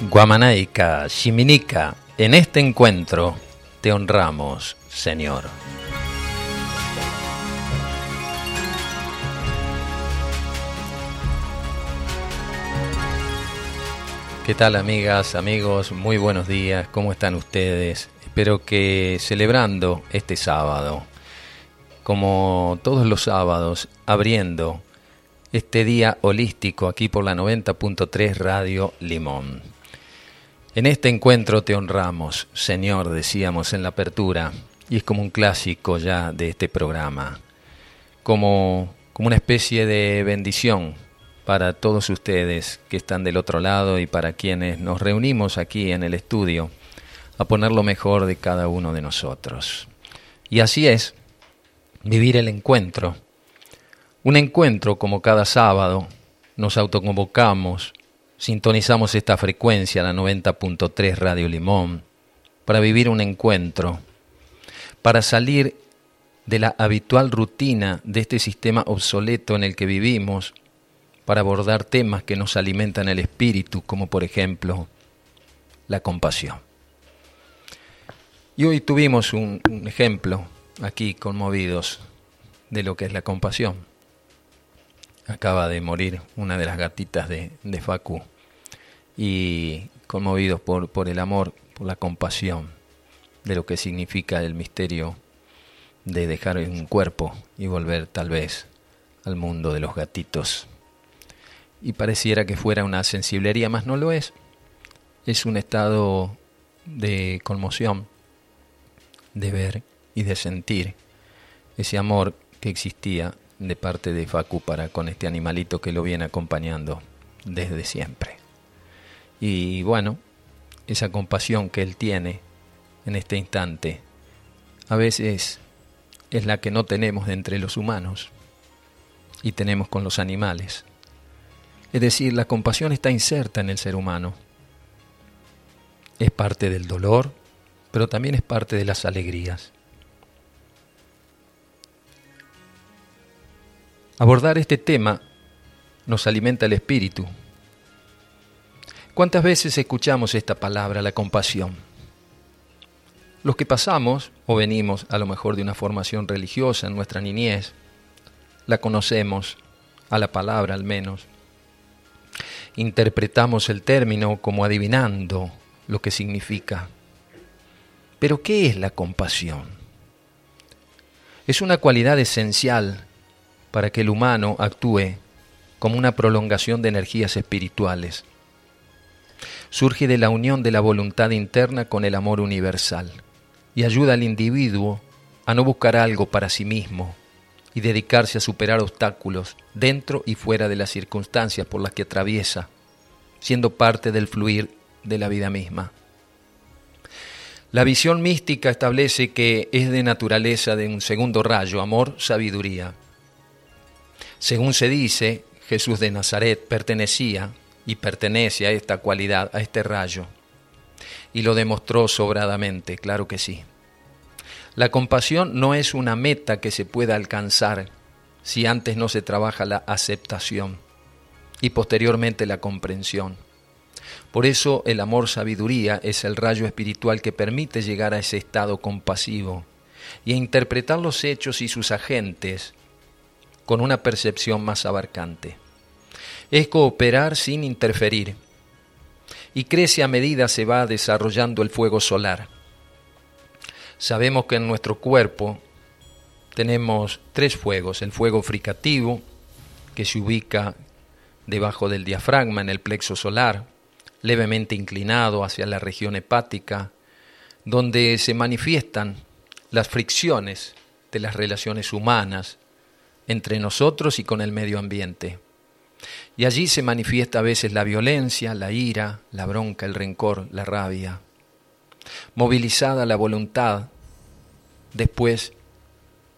Guamanaica, Shiminica, en este encuentro te honramos, Señor. ¿Qué tal amigas, amigos? Muy buenos días, ¿cómo están ustedes? Espero que celebrando este sábado, como todos los sábados, abriendo este día holístico aquí por la 90.3 Radio Limón. En este encuentro te honramos, Señor, decíamos en la apertura, y es como un clásico ya de este programa, como, como una especie de bendición para todos ustedes que están del otro lado y para quienes nos reunimos aquí en el estudio a poner lo mejor de cada uno de nosotros. Y así es, vivir el encuentro. Un encuentro como cada sábado, nos autoconvocamos Sintonizamos esta frecuencia, la 90.3 Radio Limón, para vivir un encuentro, para salir de la habitual rutina de este sistema obsoleto en el que vivimos, para abordar temas que nos alimentan el espíritu, como por ejemplo la compasión. Y hoy tuvimos un, ejemplo aquí conmovidos de lo que es la compasión. Acaba de morir una de las gatitas de, de Facu y conmovidos por, por el amor, por la compasión de lo que significa el misterio de dejar un cuerpo y volver tal vez al mundo de los gatitos. Y pareciera que fuera una sensiblería, más no lo es. Es un estado de conmoción, de ver y de sentir ese amor que existía de parte de Facu para con este animalito que lo viene acompañando desde siempre. Y bueno, esa compasión que Él tiene en este instante, a veces es la que no tenemos entre los humanos y tenemos con los animales. Es decir, la compasión está inserta en el ser humano. Es parte del dolor, pero también es parte de las alegrías. Abordar este tema nos alimenta el espíritu, ¿Cuántas veces escuchamos esta palabra, la compasión? Los que pasamos o venimos a lo mejor de una formación religiosa en nuestra niñez, la conocemos, a la palabra al menos. Interpretamos el término como adivinando lo que significa. Pero ¿qué es la compasión? Es una cualidad esencial para que el humano actúe como una prolongación de energías espirituales surge de la unión de la voluntad interna con el amor universal y ayuda al individuo a no buscar algo para sí mismo y dedicarse a superar obstáculos dentro y fuera de las circunstancias por las que atraviesa, siendo parte del fluir de la vida misma. La visión mística establece que es de naturaleza de un segundo rayo, amor, sabiduría. Según se dice, Jesús de Nazaret pertenecía y pertenece a esta cualidad, a este rayo. Y lo demostró sobradamente, claro que sí. La compasión no es una meta que se pueda alcanzar si antes no se trabaja la aceptación y posteriormente la comprensión. Por eso el amor sabiduría es el rayo espiritual que permite llegar a ese estado compasivo y a interpretar los hechos y sus agentes con una percepción más abarcante. Es cooperar sin interferir. Y crece a medida se va desarrollando el fuego solar. Sabemos que en nuestro cuerpo tenemos tres fuegos, el fuego fricativo, que se ubica debajo del diafragma en el plexo solar, levemente inclinado hacia la región hepática, donde se manifiestan las fricciones de las relaciones humanas entre nosotros y con el medio ambiente. Y allí se manifiesta a veces la violencia, la ira, la bronca, el rencor, la rabia. Movilizada la voluntad, después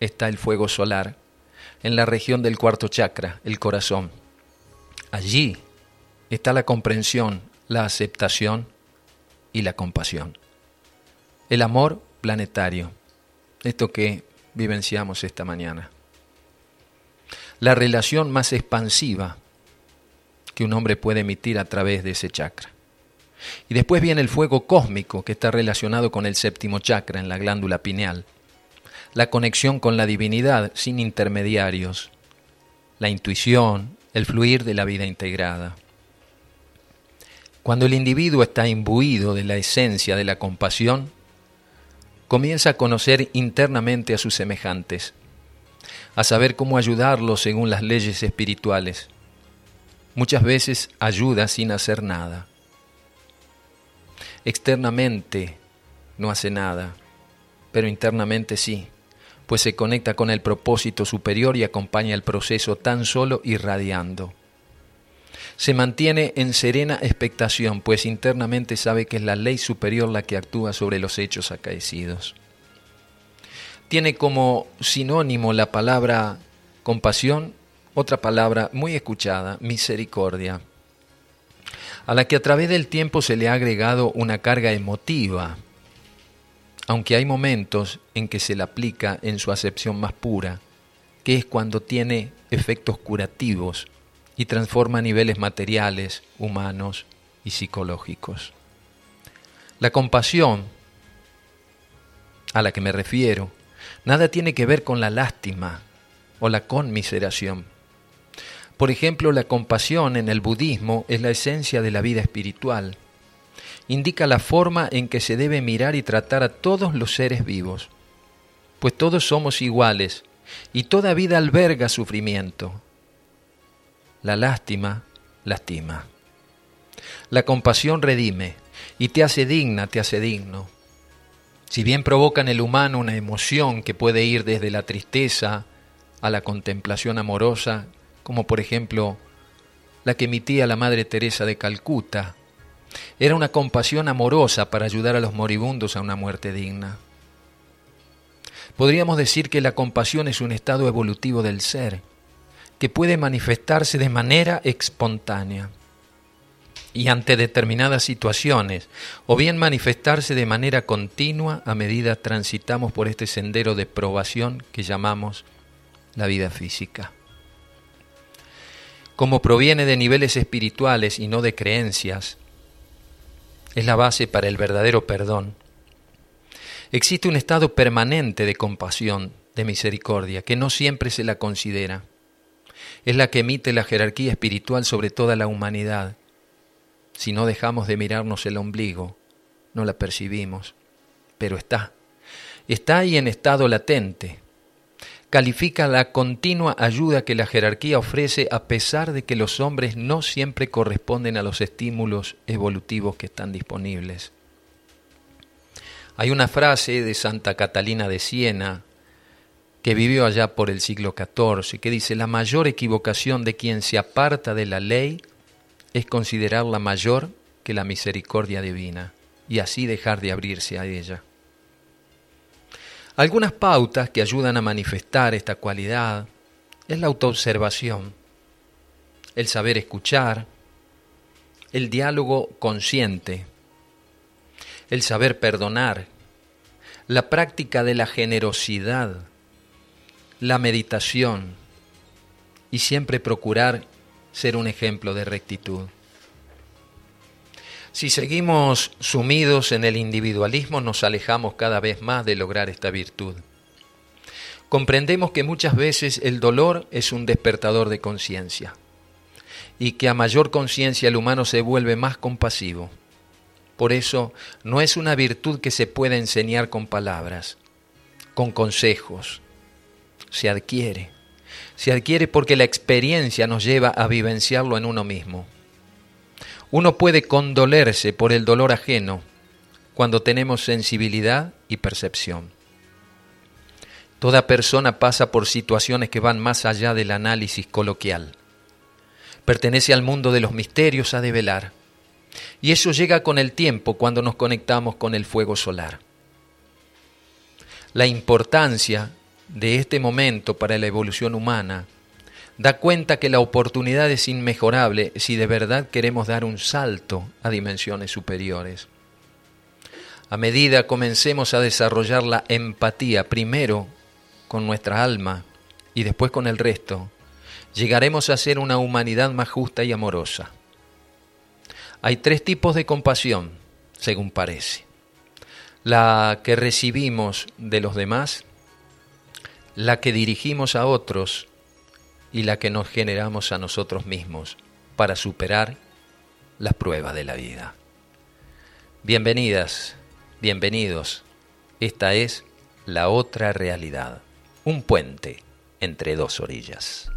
está el fuego solar, en la región del cuarto chakra, el corazón. Allí está la comprensión, la aceptación y la compasión. El amor planetario, esto que vivenciamos esta mañana. La relación más expansiva que un hombre puede emitir a través de ese chakra. Y después viene el fuego cósmico, que está relacionado con el séptimo chakra en la glándula pineal. La conexión con la divinidad sin intermediarios. La intuición, el fluir de la vida integrada. Cuando el individuo está imbuido de la esencia de la compasión, comienza a conocer internamente a sus semejantes, a saber cómo ayudarlos según las leyes espirituales. Muchas veces ayuda sin hacer nada. Externamente no hace nada, pero internamente sí, pues se conecta con el propósito superior y acompaña el proceso tan solo irradiando se mantiene en serena expectación, pues internamente sabe que es la ley superior la que actúa sobre los hechos acaecidos. Tiene como sinónimo la palabra compasión otra palabra muy escuchada, misericordia, a la que a través del tiempo se le ha agregado una carga emotiva, aunque hay momentos en que se la aplica en su acepción más pura, que es cuando tiene efectos curativos y transforma niveles materiales, humanos y psicológicos. La compasión a la que me refiero nada tiene que ver con la lástima o la conmiseración. Por ejemplo, la compasión en el budismo es la esencia de la vida espiritual. Indica la forma en que se debe mirar y tratar a todos los seres vivos, pues todos somos iguales y toda vida alberga sufrimiento, la lástima lastima. La compasión redime y te hace digna, te hace digno. Si bien provoca en el humano una emoción que puede ir desde la tristeza a la contemplación amorosa, como por ejemplo la que emitía la Madre Teresa de Calcuta, era una compasión amorosa para ayudar a los moribundos a una muerte digna. Podríamos decir que la compasión es un estado evolutivo del ser, que puede manifestarse de manera espontánea y ante determinadas situaciones, o bien manifestarse de manera continua a medida transitamos por este sendero de probación que llamamos la vida física. Como proviene de niveles espirituales y no de creencias, es la base para el verdadero perdón. Existe un estado permanente de compasión, de misericordia, que no siempre se la considera es la que emite la jerarquía espiritual sobre toda la humanidad. Si no dejamos de mirarnos el ombligo, no la percibimos, pero está. Está ahí en estado latente. Califica la continua ayuda que la jerarquía ofrece a pesar de que los hombres no siempre corresponden a los estímulos evolutivos que están disponibles. Hay una frase de Santa Catalina de Siena, que vivió allá por el siglo XIV, que dice, la mayor equivocación de quien se aparta de la ley es considerarla mayor que la misericordia divina y así dejar de abrirse a ella. Algunas pautas que ayudan a manifestar esta cualidad es la autoobservación, el saber escuchar, el diálogo consciente, el saber perdonar, la práctica de la generosidad, la meditación y siempre procurar ser un ejemplo de rectitud. Si seguimos sumidos en el individualismo nos alejamos cada vez más de lograr esta virtud. Comprendemos que muchas veces el dolor es un despertador de conciencia y que a mayor conciencia el humano se vuelve más compasivo. Por eso no es una virtud que se pueda enseñar con palabras, con consejos, se adquiere. Se adquiere porque la experiencia nos lleva a vivenciarlo en uno mismo. Uno puede condolerse por el dolor ajeno cuando tenemos sensibilidad y percepción. Toda persona pasa por situaciones que van más allá del análisis coloquial. Pertenece al mundo de los misterios a develar. Y eso llega con el tiempo cuando nos conectamos con el fuego solar. La importancia de este momento para la evolución humana da cuenta que la oportunidad es inmejorable si de verdad queremos dar un salto a dimensiones superiores. A medida comencemos a desarrollar la empatía primero con nuestra alma y después con el resto, llegaremos a ser una humanidad más justa y amorosa. Hay tres tipos de compasión, según parece. La que recibimos de los demás, la que dirigimos a otros y la que nos generamos a nosotros mismos para superar las pruebas de la vida. Bienvenidas, bienvenidos. Esta es la otra realidad, un puente entre dos orillas.